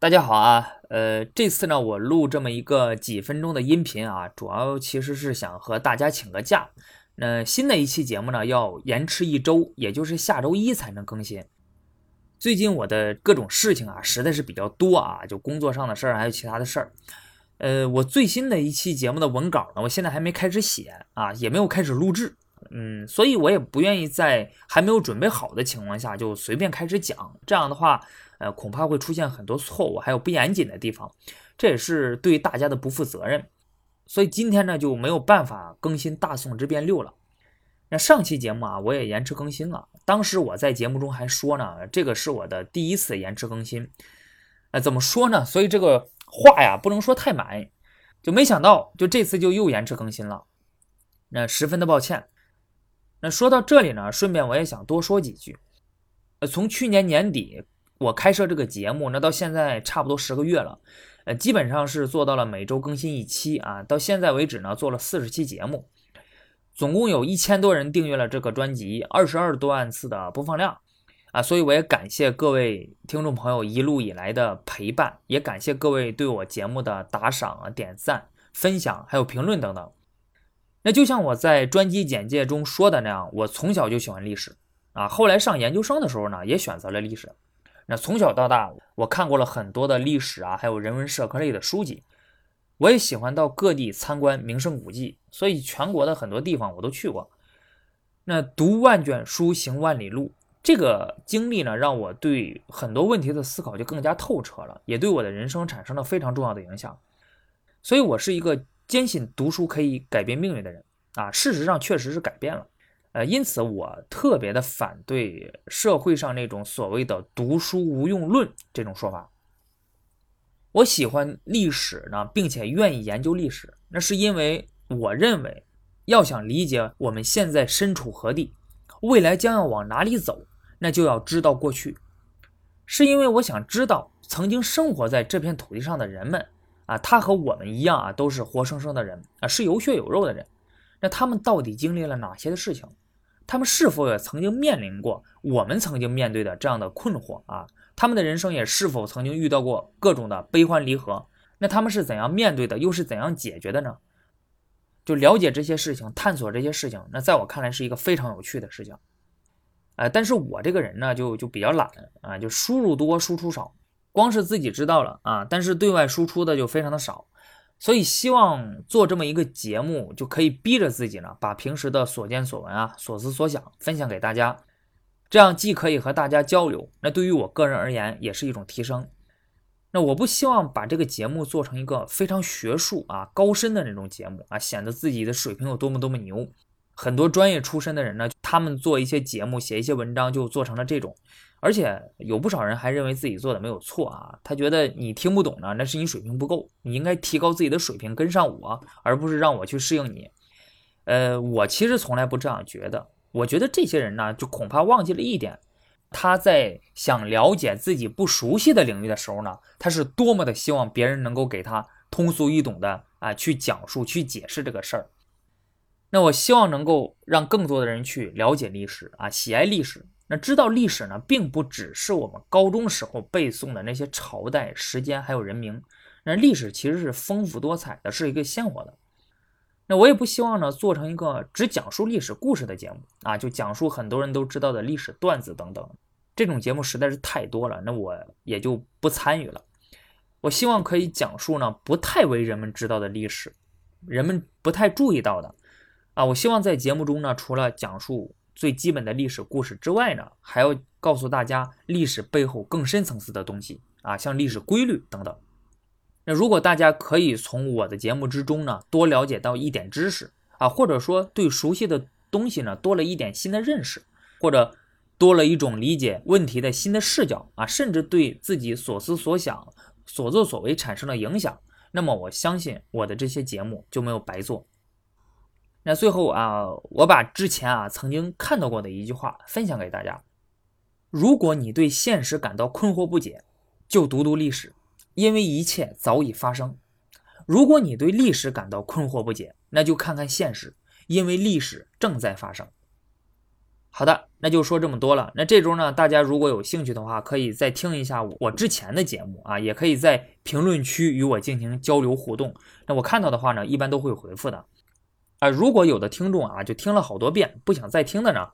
大家好啊，呃，这次呢，我录这么一个几分钟的音频啊，主要其实是想和大家请个假。那新的一期节目呢，要延迟一周，也就是下周一才能更新。最近我的各种事情啊，实在是比较多啊，就工作上的事儿，还有其他的事儿。呃，我最新的一期节目的文稿呢，我现在还没开始写啊，也没有开始录制，嗯，所以我也不愿意在还没有准备好的情况下就随便开始讲，这样的话。呃，恐怕会出现很多错误，还有不严谨的地方，这也是对大家的不负责任。所以今天呢就没有办法更新《大宋之变六》了。那上期节目啊，我也延迟更新了。当时我在节目中还说呢，这个是我的第一次延迟更新。呃，怎么说呢？所以这个话呀，不能说太满。就没想到，就这次就又延迟更新了。那十分的抱歉。那说到这里呢，顺便我也想多说几句。呃，从去年年底。我开设这个节目，那到现在差不多十个月了，呃，基本上是做到了每周更新一期啊。到现在为止呢，做了四十期节目，总共有一千多人订阅了这个专辑，二十二多万次的播放量啊。所以我也感谢各位听众朋友一路以来的陪伴，也感谢各位对我节目的打赏、点赞、分享还有评论等等。那就像我在专辑简介中说的那样，我从小就喜欢历史啊，后来上研究生的时候呢，也选择了历史。那从小到大，我看过了很多的历史啊，还有人文社科类的书籍。我也喜欢到各地参观名胜古迹，所以全国的很多地方我都去过。那读万卷书，行万里路，这个经历呢，让我对很多问题的思考就更加透彻了，也对我的人生产生了非常重要的影响。所以，我是一个坚信读书可以改变命运的人啊。事实上，确实是改变了。呃，因此我特别的反对社会上那种所谓的“读书无用论”这种说法。我喜欢历史呢，并且愿意研究历史，那是因为我认为，要想理解我们现在身处何地，未来将要往哪里走，那就要知道过去。是因为我想知道曾经生活在这片土地上的人们啊，他和我们一样啊，都是活生生的人啊，是有血有肉的人。那他们到底经历了哪些的事情？他们是否也曾经面临过我们曾经面对的这样的困惑啊？他们的人生也是否曾经遇到过各种的悲欢离合？那他们是怎样面对的，又是怎样解决的呢？就了解这些事情，探索这些事情，那在我看来是一个非常有趣的事情。呃，但是我这个人呢，就就比较懒啊，就输入多，输出少，光是自己知道了啊，但是对外输出的就非常的少。所以希望做这么一个节目，就可以逼着自己呢，把平时的所见所闻啊、所思所想分享给大家，这样既可以和大家交流，那对于我个人而言也是一种提升。那我不希望把这个节目做成一个非常学术啊、高深的那种节目啊，显得自己的水平有多么多么牛。很多专业出身的人呢，他们做一些节目、写一些文章，就做成了这种。而且有不少人还认为自己做的没有错啊，他觉得你听不懂呢，那是你水平不够，你应该提高自己的水平跟上我，而不是让我去适应你。呃，我其实从来不这样觉得，我觉得这些人呢，就恐怕忘记了一点，他在想了解自己不熟悉的领域的时候呢，他是多么的希望别人能够给他通俗易懂的啊去讲述、去解释这个事儿。那我希望能够让更多的人去了解历史啊，喜爱历史。那知道历史呢，并不只是我们高中时候背诵的那些朝代、时间还有人名。那历史其实是丰富多彩的，是一个鲜活的。那我也不希望呢，做成一个只讲述历史故事的节目啊，就讲述很多人都知道的历史段子等等。这种节目实在是太多了，那我也就不参与了。我希望可以讲述呢，不太为人们知道的历史，人们不太注意到的啊。我希望在节目中呢，除了讲述。最基本的历史故事之外呢，还要告诉大家历史背后更深层次的东西啊，像历史规律等等。那如果大家可以从我的节目之中呢，多了解到一点知识啊，或者说对熟悉的东西呢多了一点新的认识，或者多了一种理解问题的新的视角啊，甚至对自己所思所想、所作所为产生了影响，那么我相信我的这些节目就没有白做。那最后啊，我把之前啊曾经看到过的一句话分享给大家：如果你对现实感到困惑不解，就读读历史，因为一切早已发生；如果你对历史感到困惑不解，那就看看现实，因为历史正在发生。好的，那就说这么多了。那这周呢，大家如果有兴趣的话，可以再听一下我之前的节目啊，也可以在评论区与我进行交流互动。那我看到的话呢，一般都会回复的。啊，如果有的听众啊，就听了好多遍不想再听的呢，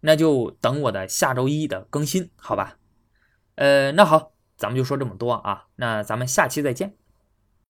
那就等我的下周一的更新，好吧？呃，那好，咱们就说这么多啊，那咱们下期再见。